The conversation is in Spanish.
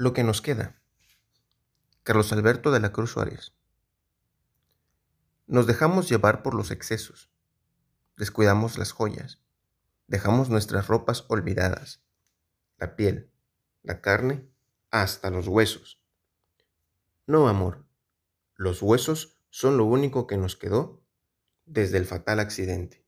Lo que nos queda. Carlos Alberto de la Cruz Suárez. Nos dejamos llevar por los excesos. Descuidamos las joyas. Dejamos nuestras ropas olvidadas. La piel, la carne, hasta los huesos. No, amor. Los huesos son lo único que nos quedó desde el fatal accidente.